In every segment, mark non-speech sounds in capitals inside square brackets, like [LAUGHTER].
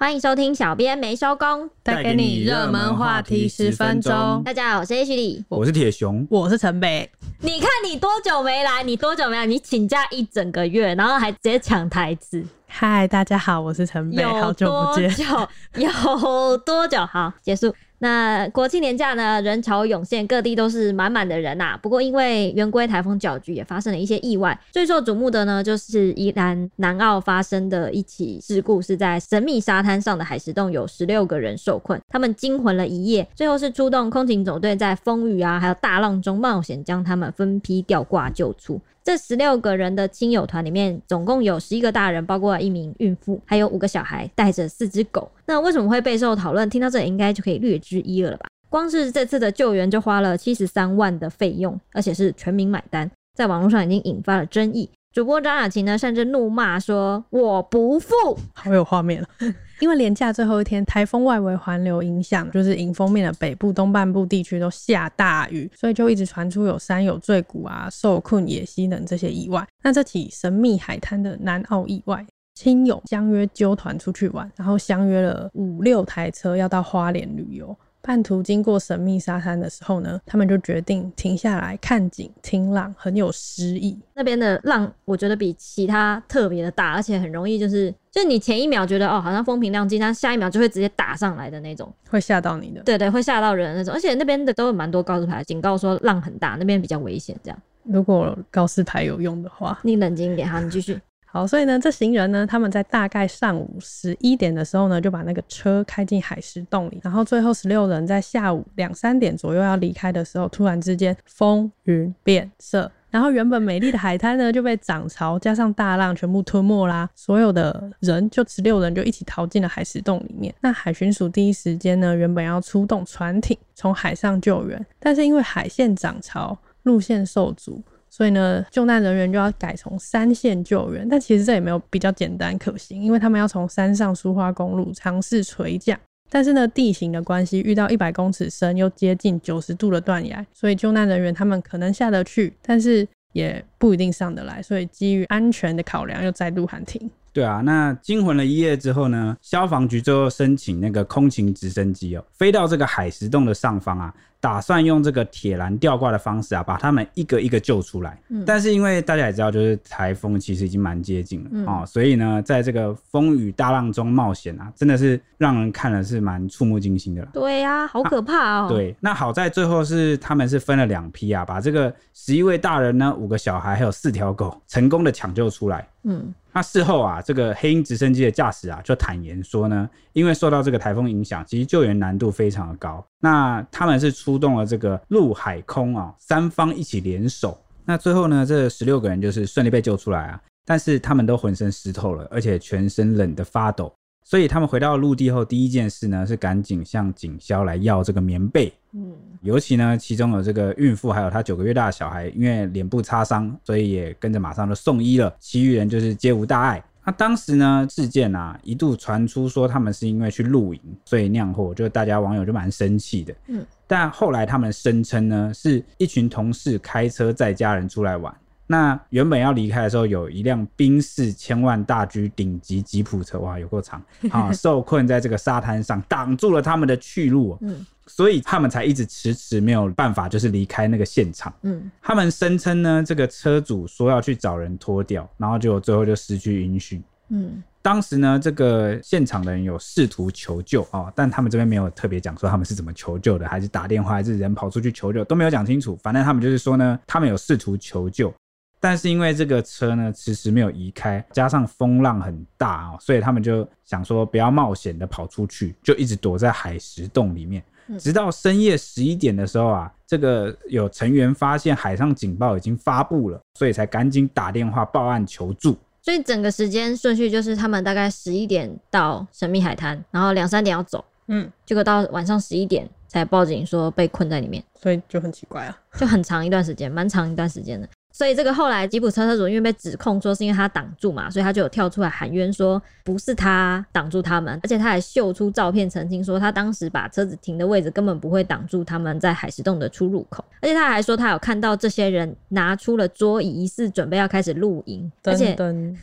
欢迎收听小编没收工，带给你热门话题十分钟。大家好，我是 H 李，我是铁熊，我是陈北。你看你多久没来？你多久没来？你请假一整个月，然后还直接抢台词。嗨，大家好，我是陈北，好久不见。有多久？好，结束。那国庆年假呢，人潮涌现，各地都是满满的人呐、啊。不过因为圆规台风搅局，也发生了一些意外。最受瞩目的呢，就是宜兰南澳发生的一起事故，是在神秘沙滩上的海蚀洞，有十六个人受困，他们惊魂了一夜，最后是出动空警总队，在风雨啊还有大浪中冒险，将他们分批吊挂救出。这十六个人的亲友团里面，总共有十一个大人，包括一名孕妇，还有五个小孩，带着四只狗。那为什么会备受讨论？听到这里应该就可以略知一二了吧？光是这次的救援就花了七十三万的费用，而且是全民买单，在网络上已经引发了争议。主播张雅琴呢，甚至怒骂说：“我不付。”好有画面了。因为连假最后一天，台风外围环流影响，就是迎风面的北部、东半部地区都下大雨，所以就一直传出有山有坠谷啊、受困野溪等这些意外。那这起神秘海滩的南澳意外，亲友相约揪团出去玩，然后相约了五六台车要到花莲旅游。半途经过神秘沙滩的时候呢，他们就决定停下来看景、听浪，很有诗意。那边的浪，我觉得比其他特别的大，而且很容易就是，就你前一秒觉得哦，好像风平浪静，但下一秒就会直接打上来的那种，会吓到你的。对，对对，会吓到人的那种。而且那边的都有蛮多告示牌，警告说浪很大，那边比较危险。这样，如果告示牌有用的话，你冷静一点哈，你继续。好，所以呢，这行人呢，他们在大概上午十一点的时候呢，就把那个车开进海蚀洞里，然后最后十六人在下午两三点左右要离开的时候，突然之间风云变色，然后原本美丽的海滩呢就被涨潮加上大浪全部吞没啦，所有的人就十六人就一起逃进了海蚀洞里面。那海巡署第一时间呢，原本要出动船艇从海上救援，但是因为海线涨潮，路线受阻。所以呢，救难人员就要改从山线救援，但其实这也没有比较简单可行，因为他们要从山上苏花公路尝试垂降，但是呢，地形的关系，遇到一百公尺深又接近九十度的断崖，所以救难人员他们可能下得去，但是也不一定上得来，所以基于安全的考量，又再度喊停。对啊，那惊魂了一夜之后呢，消防局最后申请那个空勤直升机哦，飞到这个海蚀洞的上方啊。打算用这个铁栏吊挂的方式啊，把他们一个一个救出来。嗯，但是因为大家也知道，就是台风其实已经蛮接近了啊、嗯哦，所以呢，在这个风雨大浪中冒险啊，真的是让人看了是蛮触目惊心的了。对呀、啊，好可怕哦。对，那好在最后是他们是分了两批啊，把这个十一位大人呢、五个小孩还有四条狗成功的抢救出来。嗯。那事后啊，这个黑鹰直升机的驾驶啊，就坦言说呢，因为受到这个台风影响，其实救援难度非常的高。那他们是出动了这个陆海空啊三方一起联手。那最后呢，这十六个人就是顺利被救出来啊，但是他们都浑身湿透了，而且全身冷得发抖。所以他们回到陆地后，第一件事呢是赶紧向警消来要这个棉被。嗯，尤其呢，其中有这个孕妇，还有她九个月大的小孩，因为脸部擦伤，所以也跟着马上就送医了。其余人就是皆无大碍。那当时呢，事件啊一度传出说他们是因为去露营，所以酿祸，就大家网友就蛮生气的。嗯，但后来他们声称呢，是一群同事开车载家人出来玩。那原本要离开的时候，有一辆宾士千万大 G 顶级吉普车，哇，有够长。[LAUGHS] 啊！受困在这个沙滩上，挡住了他们的去路，嗯，所以他们才一直迟迟没有办法，就是离开那个现场，嗯，他们声称呢，这个车主说要去找人脱掉，然后就最后就失去音讯，嗯，当时呢，这个现场的人有试图求救啊，但他们这边没有特别讲说他们是怎么求救的，还是打电话，还是人跑出去求救，都没有讲清楚，反正他们就是说呢，他们有试图求救。但是因为这个车呢，迟迟没有移开，加上风浪很大哦，所以他们就想说不要冒险的跑出去，就一直躲在海石洞里面。直到深夜十一点的时候啊，这个有成员发现海上警报已经发布了，所以才赶紧打电话报案求助。所以整个时间顺序就是他们大概十一点到神秘海滩，然后两三点要走，嗯，结果到晚上十一点才报警说被困在里面，所以就很奇怪啊，就很长一段时间，蛮长一段时间的。所以这个后来吉普车车主因为被指控说是因为他挡住嘛，所以他就有跳出来喊冤说不是他挡住他们，而且他还秀出照片澄清说他当时把车子停的位置根本不会挡住他们在海石洞的出入口，而且他还说他有看到这些人拿出了桌椅，疑似准备要开始露营，而且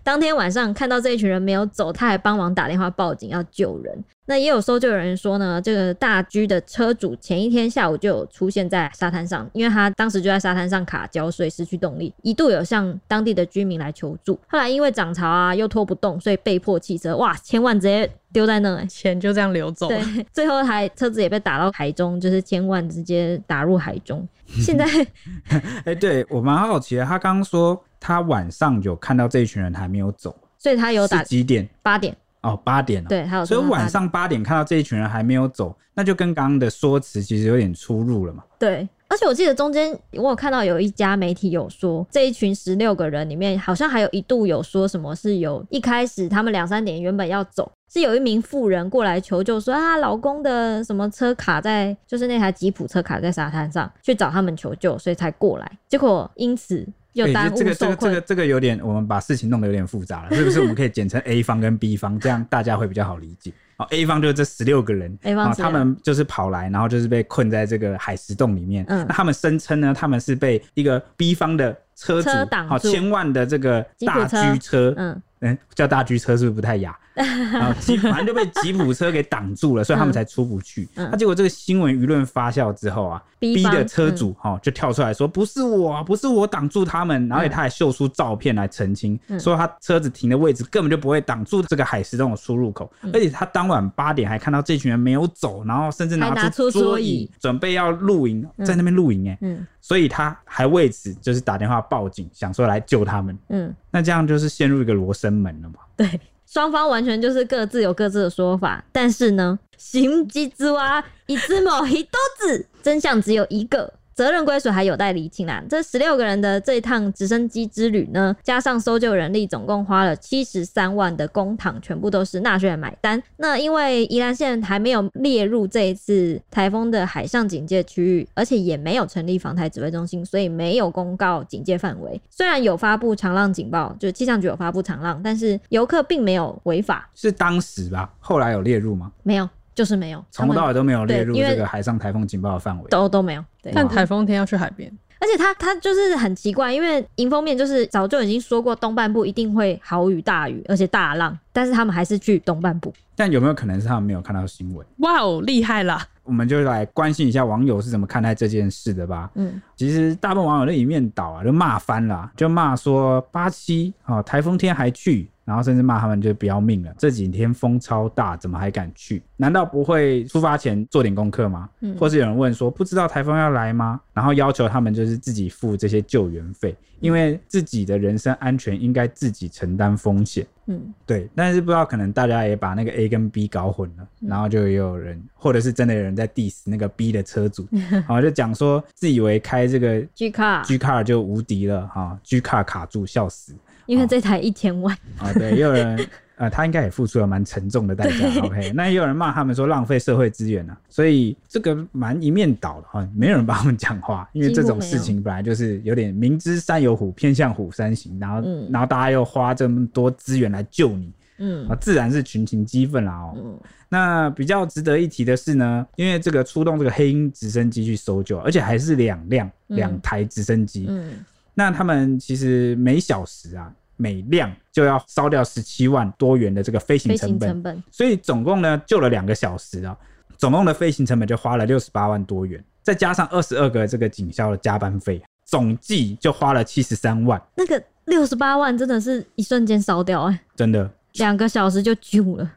当天晚上看到这一群人没有走，他还帮忙打电话报警要救人。那也有搜救人说呢，这个大 G 的车主前一天下午就有出现在沙滩上，因为他当时就在沙滩上卡胶，所以失去动力，一度有向当地的居民来求助。后来因为涨潮啊，又拖不动，所以被迫弃车。哇，千万直接丢在那，钱就这样流走了。对，[LAUGHS] 最后还车子也被打到海中，就是千万直接打入海中。现在，[LAUGHS] 哎、欸，对我蛮好奇的，他刚刚说他晚上有看到这一群人还没有走，所以他有打几点？八点。哦，八点了，对，还有，所以晚上八点看到这一群人还没有走，那就跟刚刚的说辞其实有点出入了嘛。对，而且我记得中间我有看到有一家媒体有说，这一群十六个人里面，好像还有一度有说什么是有一开始他们两三点原本要走，是有一名妇人过来求救说啊，老公的什么车卡在，就是那台吉普车卡在沙滩上，去找他们求救，所以才过来，结果因此。对，这个这个这个这个有点，我们把事情弄得有点复杂了，是不是？[LAUGHS] 我们可以简称 A 方跟 B 方，这样大家会比较好理解。哦，A 方就是这十六个人，A 方他们就是跑来，然后就是被困在这个海石洞里面。嗯，那他们声称呢，他们是被一个 B 方的车主，好千万的这个大 G 车，嗯嗯，叫大 G 车是不是不太雅？然后吉反正就被吉普车给挡住了，所以他们才出不去。那、嗯啊、结果这个新闻舆论发酵之后啊逼的车主哈、嗯、就跳出来说：“不是我，不是我挡住他们。”然后他还秀出照片来澄清，嗯、说他车子停的位置根本就不会挡住这个海石洞的出入口，嗯、而且他当晚八点还看到这群人没有走，然后甚至拿出桌椅准备要露营，在那边露营哎，嗯，所以他还为此就是打电话报警，想说来救他们。嗯，那这样就是陷入一个罗生门了嘛？对。双方完全就是各自有各自的说法，但是呢，心机之蛙一只猫一兜子，真相只有一个。责任归属还有待厘清啦。这十六个人的这一趟直升机之旅呢，加上搜救人力，总共花了七十三万的公帑，全部都是纳税人买单。那因为宜兰县还没有列入这一次台风的海上警戒区域，而且也没有成立防台指挥中心，所以没有公告警戒范围。虽然有发布长浪警报，就气象局有发布长浪，但是游客并没有违法。是当时吧？后来有列入吗？没有。就是没有，从头到尾都没有列入这个海上台风警报的范围，都都没有。对，但台风天要去海边，而且他他就是很奇怪，因为迎风面就是早就已经说过东半部一定会豪雨大雨，而且大浪，但是他们还是去东半部。但有没有可能是他们没有看到新闻？哇哦，厉害啦！我们就来关心一下网友是怎么看待这件事的吧。嗯，其实大部分网友都一面倒啊，就骂翻了，就骂说八七啊，台风天还去。然后甚至骂他们就不要命了，这几天风超大，怎么还敢去？难道不会出发前做点功课吗？嗯，或是有人问说，不知道台风要来吗？然后要求他们就是自己付这些救援费，因为自己的人身安全应该自己承担风险。嗯，对。但是不知道可能大家也把那个 A 跟 B 搞混了，然后就也有人，或者是真的有人在 diss 那个 B 的车主，[LAUGHS] 然后就讲说自以为开这个 G car G car 就无敌了哈，G car 卡住笑死。因为这台一千万。啊、哦哦，对，也有人 [LAUGHS] 呃，他应该也付出了蛮沉重的代价。OK，那也有人骂他们说浪费社会资源啊，所以这个蛮一面倒的哈，没有人帮他们讲话，因为这种事情本来就是有点明知山有虎，偏向虎山行，然后、嗯、然后大家又花这么多资源来救你，嗯，啊自然是群情激愤啦哦。嗯、那比较值得一提的是呢，因为这个出动这个黑鹰直升机去搜救，而且还是两辆两台直升机，嗯。嗯那他们其实每小时啊，每辆就要烧掉十七万多元的这个飞行成本，成本，所以总共呢救了两个小时啊，总共的飞行成本就花了六十八万多元，再加上二十二个这个警校的加班费，总计就花了七十三万。那个六十八万真的是一瞬间烧掉哎、欸，真的，两个小时就救了，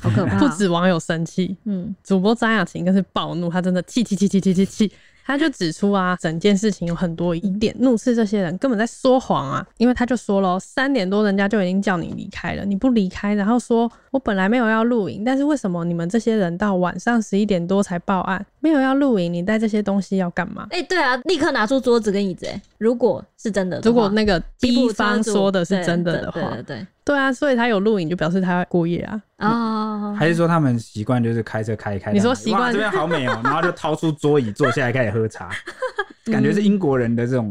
好可怕！[LAUGHS] 不止网友生气，嗯，主播张雅琴更是暴怒，他真的气气气气气气气。他就指出啊，整件事情有很多疑点，怒斥这些人根本在说谎啊！因为他就说了，三点多人家就已经叫你离开了，你不离开，然后说我本来没有要录影，但是为什么你们这些人到晚上十一点多才报案？没有要露营，你带这些东西要干嘛？哎、欸，对啊，立刻拿出桌子跟椅子。哎，如果是真的，如果那个地方说的是真的的话，对对，啊，所以他有录影就表示他要过夜啊。哦，还是说他们习惯就是开车开一开？你说习惯这边好美哦、喔，然后就掏出桌椅坐下来开始喝茶，[LAUGHS] 感觉是英国人的这种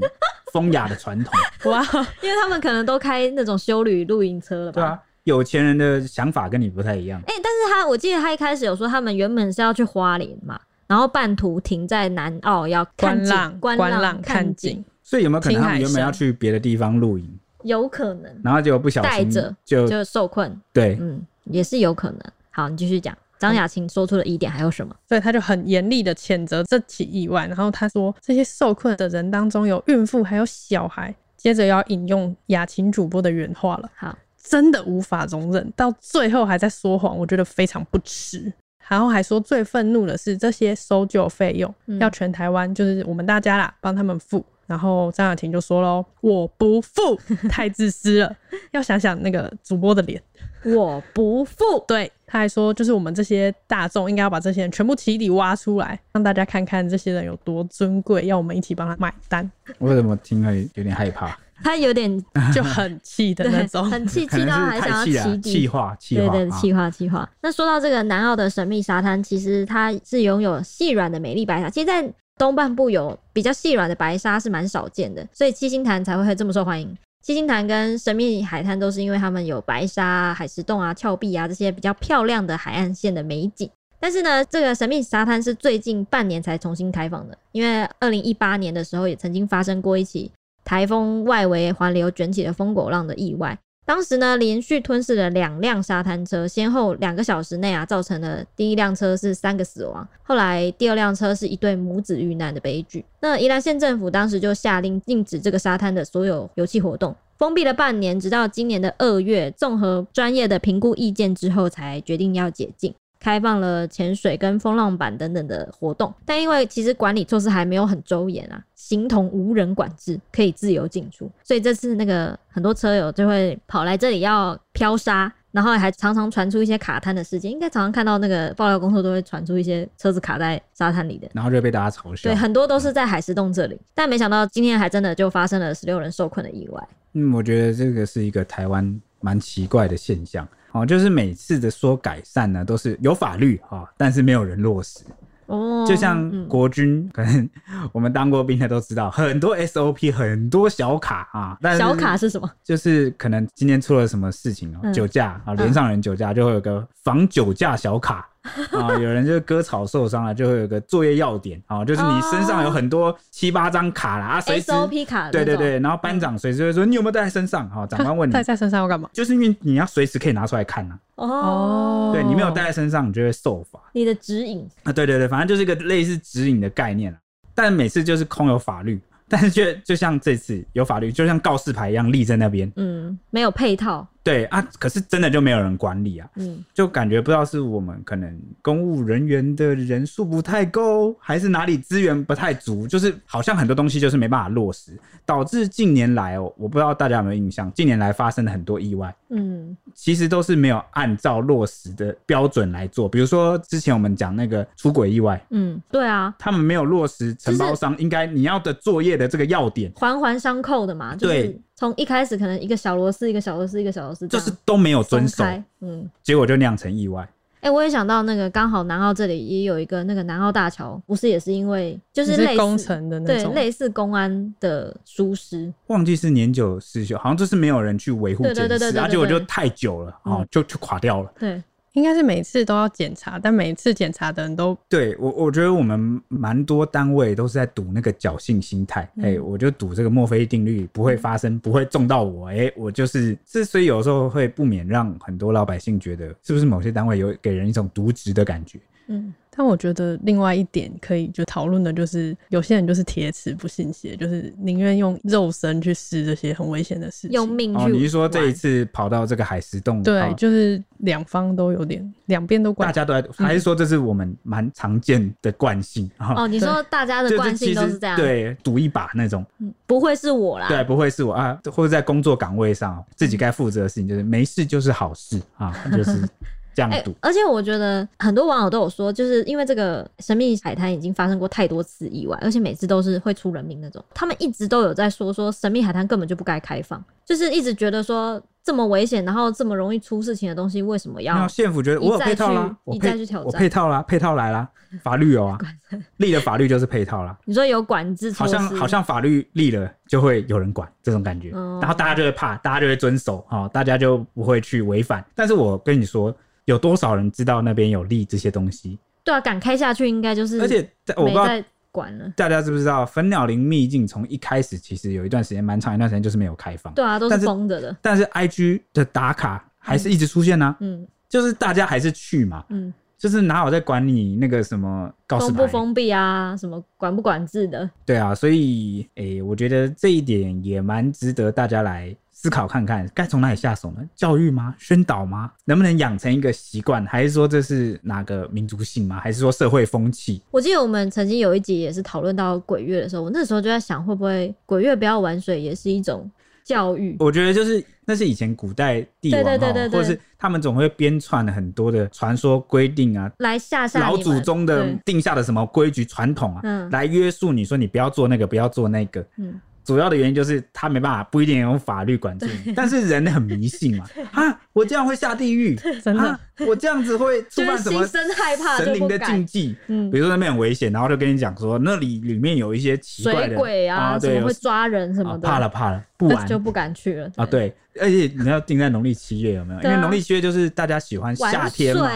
风雅的传统。[LAUGHS] 哇，因为他们可能都开那种修旅露营车了吧？对啊，有钱人的想法跟你不太一样。哎、欸，但是他我记得他一开始有说，他们原本是要去花莲嘛，然后半途停在南澳要看观浪，观浪看景。所以有没有可能他们原本要去别的地方露营？有可能。然后就不小心带着就就受困。对，嗯，也是有可能。好，你继续讲。张雅琴说出了疑点，还有什么？所以他就很严厉的谴责这起意外。然后他说，这些受困的人当中有孕妇，还有小孩。接着要引用雅琴主播的原话了。好，真的无法容忍，到最后还在说谎，我觉得非常不齿。然后还说最愤怒的是这些搜救费用、嗯、要全台湾，就是我们大家啦，帮他们付。然后张雅婷就说喽：“我不付，[LAUGHS] 太自私了。要想想那个主播的脸，我不付。对，他还说，就是我们这些大众应该要把这些人全部起底挖出来，让大家看看这些人有多尊贵，要我们一起帮他买单。为什么听了有点害怕？他有点就很气的那种，[LAUGHS] 很气，气到还想要起底，气话，气话，对对，气话，气话。那说到这个南澳的神秘沙滩，其实它是拥有细软的美丽白沙，其实在。东半部有比较细软的白沙是蛮少见的，所以七星潭才会会这么受欢迎。七星潭跟神秘海滩都是因为他们有白沙、海蚀洞啊、峭壁啊这些比较漂亮的海岸线的美景。但是呢，这个神秘沙滩是最近半年才重新开放的，因为二零一八年的时候也曾经发生过一起台风外围环流卷起的疯狗浪的意外。当时呢，连续吞噬了两辆沙滩车，先后两个小时内啊，造成了第一辆车是三个死亡，后来第二辆车是一对母子遇难的悲剧。那宜兰县政府当时就下令禁止这个沙滩的所有游憩活动，封闭了半年，直到今年的二月，综合专业的评估意见之后，才决定要解禁。开放了潜水跟风浪板等等的活动，但因为其实管理措施还没有很周严啊，形同无人管制，可以自由进出，所以这次那个很多车友就会跑来这里要漂沙，然后还常常传出一些卡滩的事件，应该常常看到那个爆料公司都会传出一些车子卡在沙滩里的，然后就被大家嘲笑。对，很多都是在海石洞这里，但没想到今天还真的就发生了十六人受困的意外。嗯，我觉得这个是一个台湾蛮奇怪的现象。哦，就是每次的说改善呢，都是有法律哈，但是没有人落实。哦，就像国军，可能我们当过兵的都知道，很多 SOP，很多小卡啊。但是小卡是什么？就是可能今天出了什么事情哦，酒驾啊，连上人酒驾就会有个防酒驾小卡。啊，有人就是割草受伤了，就会有个作业要点啊，就是你身上有很多七八张卡啦，啊，随时 SOP 卡，对对对，然后班长随时会说你有没有带在身上？好，长官问你 [LAUGHS] 带在身上要干嘛？就是因为你要随时可以拿出来看呐。哦，对，你没有带在身上，你就会受罚。你的指引啊，对对对，反正就是一个类似指引的概念，但每次就是空有法律。但是却就像这次有法律，就像告示牌一样立在那边，嗯，没有配套。对啊，可是真的就没有人管理啊，嗯，就感觉不知道是我们可能公务人员的人数不太够，还是哪里资源不太足，就是好像很多东西就是没办法落实，导致近年来哦，我不知道大家有没有印象，近年来发生了很多意外，嗯，其实都是没有按照落实的标准来做，比如说之前我们讲那个出轨意外，嗯，对啊，他们没有落实承包商应该你要的作业的这个要点，环环相扣的嘛，就是、对。从一开始可能一个小螺丝一个小螺丝一个小螺丝，就是都没有遵守，嗯，结果就酿成意外。哎、欸，我也想到那个刚好南澳这里也有一个那个南澳大桥，不是也是因为就是类似工程的那种，对，类似公安的疏失，忘记是年久失修，好像就是没有人去维护检视，而且我就太久了，哦、嗯，就就垮掉了，对。应该是每次都要检查，但每次检查的人都对我，我觉得我们蛮多单位都是在赌那个侥幸心态。哎、嗯欸，我就赌这个墨菲定律不会发生，不会中到我。哎、欸，我就是，之所以有时候会不免让很多老百姓觉得，是不是某些单位有给人一种渎职的感觉？嗯。但我觉得另外一点可以就讨论的就是，有些人就是铁齿不信邪，就是宁愿用肉身去试这些很危险的事情。用命去。哦，你是说这一次跑到这个海石洞？对，哦、就是两方都有点，两边都怪。大家都在，还是说这是我们蛮常见的惯性？哦，哦，你说大家的惯性都是这样？对，赌一把那种。嗯，不会是我啦。对，不会是我啊，或者在工作岗位上自己该负责的事情，就是没事就是好事啊，就是。这样赌、欸。而且我觉得很多网友都有说，就是因为这个神秘海滩已经发生过太多次意外，而且每次都是会出人命那种，他们一直都有在说说神秘海滩根本就不该开放，就是一直觉得说。这么危险，然后这么容易出事情的东西，为什么要？县府觉得我有配套啦，我配我配套啦，配套来啦，法律有啊，[LAUGHS] 立了法律就是配套啦。你说有管制措施，好像好像法律立了就会有人管这种感觉，嗯、然后大家就会怕，大家就会遵守，哦，大家就不会去违反。但是我跟你说，有多少人知道那边有立这些东西？对啊，敢开下去应该就是，而且我不知道。管了，大家知不知道粉鸟林秘境从一开始其实有一段时间蛮长一段时间就是没有开放，对啊，都是封着的。但是 IG 的打卡还是一直出现呢、啊，嗯，就是大家还是去嘛，嗯，就是哪有在管你那个什么告示牌封不封闭啊，什么管不管制的？对啊，所以诶、欸，我觉得这一点也蛮值得大家来。思考看看该从哪里下手呢？教育吗？宣导吗？能不能养成一个习惯？还是说这是哪个民族性吗？还是说社会风气？我记得我们曾经有一集也是讨论到鬼月的时候，我那时候就在想，会不会鬼月不要玩水也是一种教育？我觉得就是那是以前古代帝王，对对对对，或者是他们总会编撰很多的传说规定啊，来吓吓老祖宗的定下的什么规矩传统啊，嗯，来约束你说你不要做那个，不要做那个，嗯。主要的原因就是他没办法，不一定用法律管制你，但是人很迷信嘛。[LAUGHS] 啊，我这样会下地狱，[LAUGHS] 真的，我这样子会触犯什么神灵的禁忌？嗯，比如说那边很危险，然后就跟你讲说那里里面有一些奇怪的水鬼啊，对，会抓人什么的。怕了怕了，不玩就不敢去了啊。对，而且你要定在农历七月有没有？因为农历七月就是大家喜欢夏天嘛，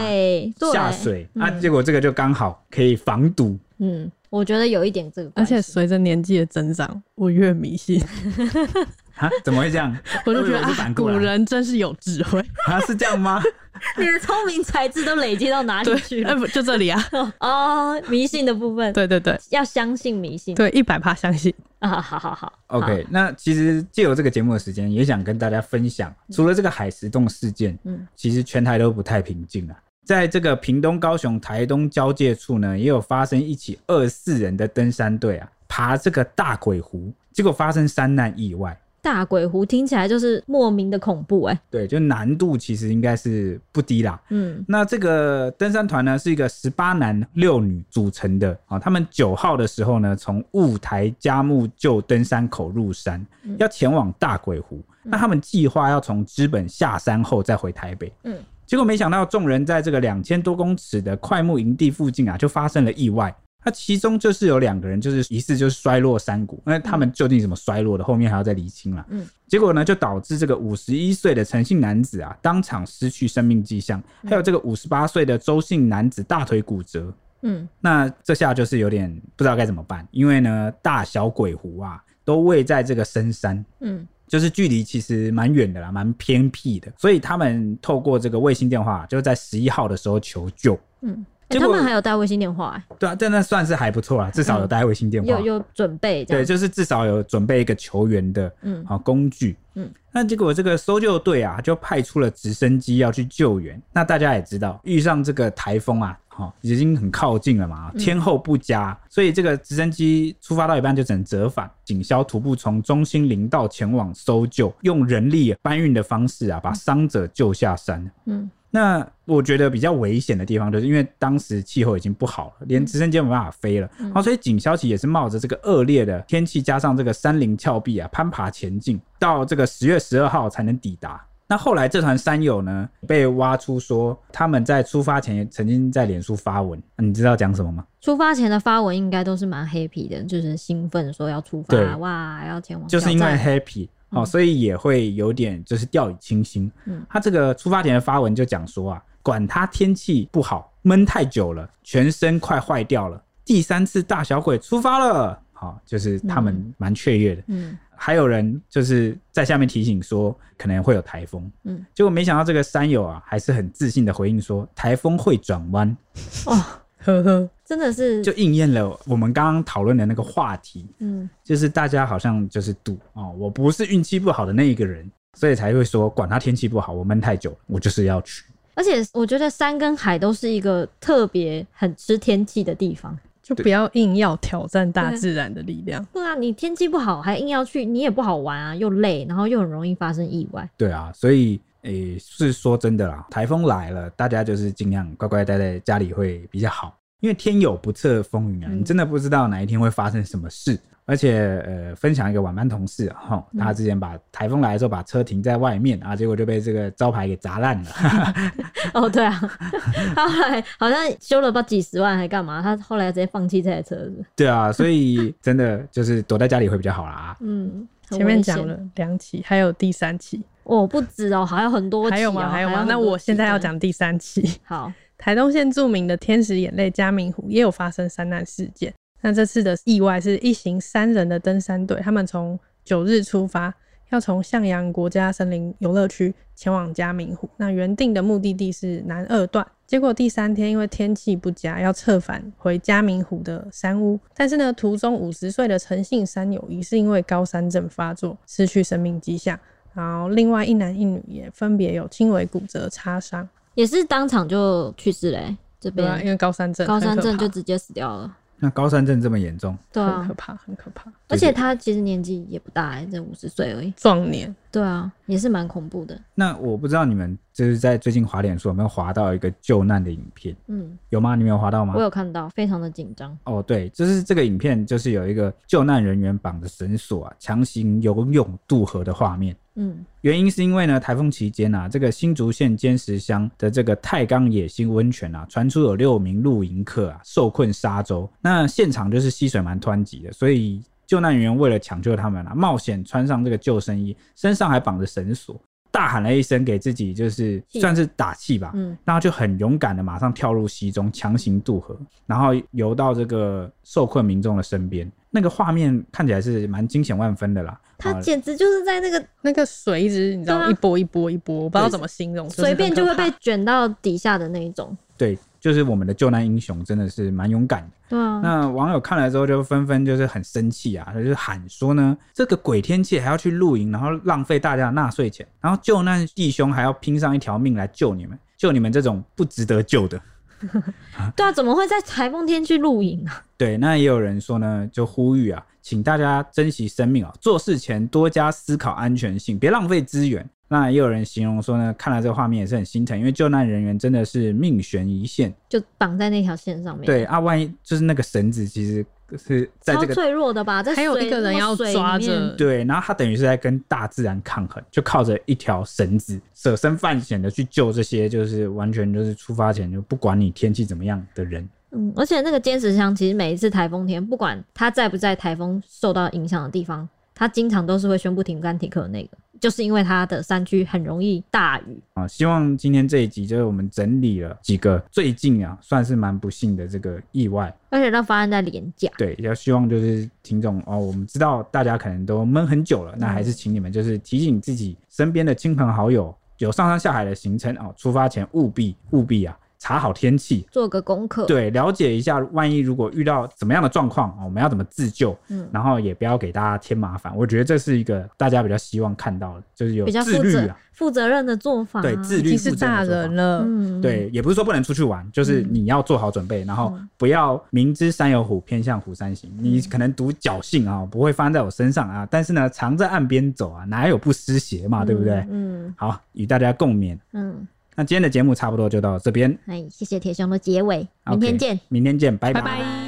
下水啊，结果这个就刚好可以防堵。嗯。我觉得有一点这个，而且随着年纪的增长，我越迷信。[LAUGHS] 啊？怎么会这样？[LAUGHS] 我就觉得啊，古人真是有智慧 [LAUGHS] 啊！是这样吗？你的聪明才智都累积到哪里去了？不就这里啊？哦，迷信的部分，对对对，要相信迷信，对，一百趴相信啊！好好好，OK。那其实借由这个节目的时间，也想跟大家分享，除了这个海石洞事件，嗯，其实全台都不太平静啊。在这个屏东、高雄、台东交界处呢，也有发生一起二四人的登山队啊，爬这个大鬼湖，结果发生山难意外。大鬼湖听起来就是莫名的恐怖哎、欸。对，就难度其实应该是不低啦。嗯，那这个登山团呢，是一个十八男六女组成的啊。他们九号的时候呢，从雾台佳木旧登山口入山，要前往大鬼湖。嗯、那他们计划要从资本下山后再回台北。嗯。结果没想到，众人在这个两千多公尺的快木营地附近啊，就发生了意外。那其中就是有两个人，就是疑似就是摔落山谷。那他们究竟怎么摔落的，后面还要再厘清了。嗯，结果呢，就导致这个五十一岁的陈姓男子啊，当场失去生命迹象，还有这个五十八岁的周姓男子大腿骨折。嗯，那这下就是有点不知道该怎么办，因为呢，大小鬼湖啊，都位在这个深山。嗯。就是距离其实蛮远的啦，蛮偏僻的，所以他们透过这个卫星电话，就在十一号的时候求救。嗯，欸、他们还有带卫星电话、欸？对啊，但那算是还不错啊，至少有带卫星电话，嗯、有有准备。对，就是至少有准备一个求援的嗯好工具。嗯，那结果这个搜救队啊，就派出了直升机要去救援。那大家也知道，遇上这个台风啊。哦，已经很靠近了嘛，天候不佳，嗯、所以这个直升机出发到一半就只能折返。警消徒步从中心林道前往搜救，用人力搬运的方式啊，把伤者救下山。嗯，那我觉得比较危险的地方，就是因为当时气候已经不好了，连直升机都没办法飞了。嗯、哦，所以警消其实也是冒着这个恶劣的天气，加上这个山林峭壁啊，攀爬前进，到这个十月十二号才能抵达。那后来这团山友呢，被挖出说他们在出发前曾经在脸书发文，你知道讲什么吗？出发前的发文应该都是蛮 happy 的，就是兴奋说要出发，哇，要前往，就是因为 happy 哦，所以也会有点就是掉以轻心。嗯，他这个出发前的发文就讲说啊，管他天气不好，闷太久了，全身快坏掉了，第三次大小鬼出发了，好，就是他们蛮雀跃的。嗯。嗯还有人就是在下面提醒说可能会有台风，嗯，结果没想到这个山友啊还是很自信的回应说台风会转弯，哦，[LAUGHS] 呵呵，真的是就应验了我们刚刚讨论的那个话题，嗯，就是大家好像就是赌哦，我不是运气不好的那一个人，所以才会说管他天气不好，我闷太久，我就是要去。而且我觉得山跟海都是一个特别很吃天气的地方。就不要硬要挑战大自然的力量。对啊，你天气不好还硬要去，你也不好玩啊，又累，然后又很容易发生意外。对啊，所以诶、欸，是说真的啦，台风来了，大家就是尽量乖乖待在家里会比较好，因为天有不测风云啊，你真的不知道哪一天会发生什么事。而且，呃，分享一个晚班同事哈，他之前把台风来的时候把车停在外面啊，结果就被这个招牌给砸烂了。[LAUGHS] 哦，对啊，[LAUGHS] 他后来好像修了不几十万还干嘛？他后来直接放弃这台车子。对啊，所以真的就是躲在家里会比较好啦。嗯，前面讲了两起，还有第三起。哦，不止哦，还有很多。还有吗？还有吗？那我现在要讲第三起。好，台东县著名的天使眼泪嘉明湖也有发生山难事件。那这次的意外是一行三人的登山队，他们从九日出发，要从向阳国家森林游乐区前往嘉明湖。那原定的目的地是南二段，结果第三天因为天气不佳，要撤返回嘉明湖的山屋。但是呢，途中五十岁的陈姓山友疑是因为高山症发作，失去生命迹象。然后另外一男一女也分别有轻微骨折、擦伤，也是当场就去世嘞、欸。这边、啊、因为高山症，高山症就直接死掉了。那高山症这么严重，对啊，很可怕，很可怕。而且他其实年纪也不大、欸，才五十岁而已，壮年。对啊，也是蛮恐怖的。那我不知道你们就是在最近滑脸书有没有滑到一个救难的影片？嗯，有吗？你们有滑到吗？我有看到，非常的紧张。哦，对，就是这个影片，就是有一个救难人员绑着绳索啊，强行游泳渡河的画面。嗯，原因是因为呢，台风期间啊，这个新竹县尖石乡的这个太钢野心温泉啊，传出有六名露营客啊受困沙洲，那现场就是溪水蛮湍急的，所以救难人员为了抢救他们啊，冒险穿上这个救生衣，身上还绑着绳索，大喊了一声给自己就是算是打气吧，嗯，然后就很勇敢的马上跳入溪中，强行渡河，然后游到这个受困民众的身边。那个画面看起来是蛮惊险万分的啦，他简直就是在那个那个水一直你知道、啊、一波一波一波，我不知道怎么形容，随便就会被卷到底下的那一种。对，就是我们的救难英雄真的是蛮勇敢的。对啊，那网友看了之后就纷纷就是很生气啊，他就是喊说呢，这个鬼天气还要去露营，然后浪费大家的纳税钱，然后救难弟兄还要拼上一条命来救你们，救你们这种不值得救的。[LAUGHS] 对啊，怎么会在台风天去露营啊？对，那也有人说呢，就呼吁啊，请大家珍惜生命啊，做事前多加思考安全性，别浪费资源。那也有人形容说呢，看了这个画面也是很心疼，因为救难人员真的是命悬一线，就绑在那条线上面。对啊，万一就是那个绳子，其实是在这个脆弱的吧？还有一个人要抓着，对，然后他等于是在跟大自然抗衡，就靠着一条绳子，舍身犯险的去救这些，就是完全就是出发前就不管你天气怎么样的人。嗯，而且那个坚持箱其实每一次台风天，不管他在不在台风受到影响的地方，他经常都是会宣布停班停课的那个。就是因为它的山区很容易大雨啊。希望今天这一集就是我们整理了几个最近啊算是蛮不幸的这个意外，而且都发生在连假。对，要希望就是听众哦，我们知道大家可能都闷很久了，那还是请你们就是提醒自己身边的亲朋好友，有上山下海的行程哦，出发前务必务必啊。查好天气，做个功课，对，了解一下，万一如果遇到怎么样的状况，我们要怎么自救？嗯，然后也不要给大家添麻烦。我觉得这是一个大家比较希望看到的，就是有自律啊，负责任的做法。对，自律，是大人了，嗯，对，也不是说不能出去玩，就是你要做好准备，然后不要明知山有虎，偏向虎山行。你可能赌侥幸啊，不会发生在我身上啊，但是呢，常在岸边走啊，哪有不湿鞋嘛，对不对？嗯，好，与大家共勉。嗯。那今天的节目差不多就到这边。哎，谢谢铁雄的结尾，明天见，okay, 明天见，拜拜。拜拜。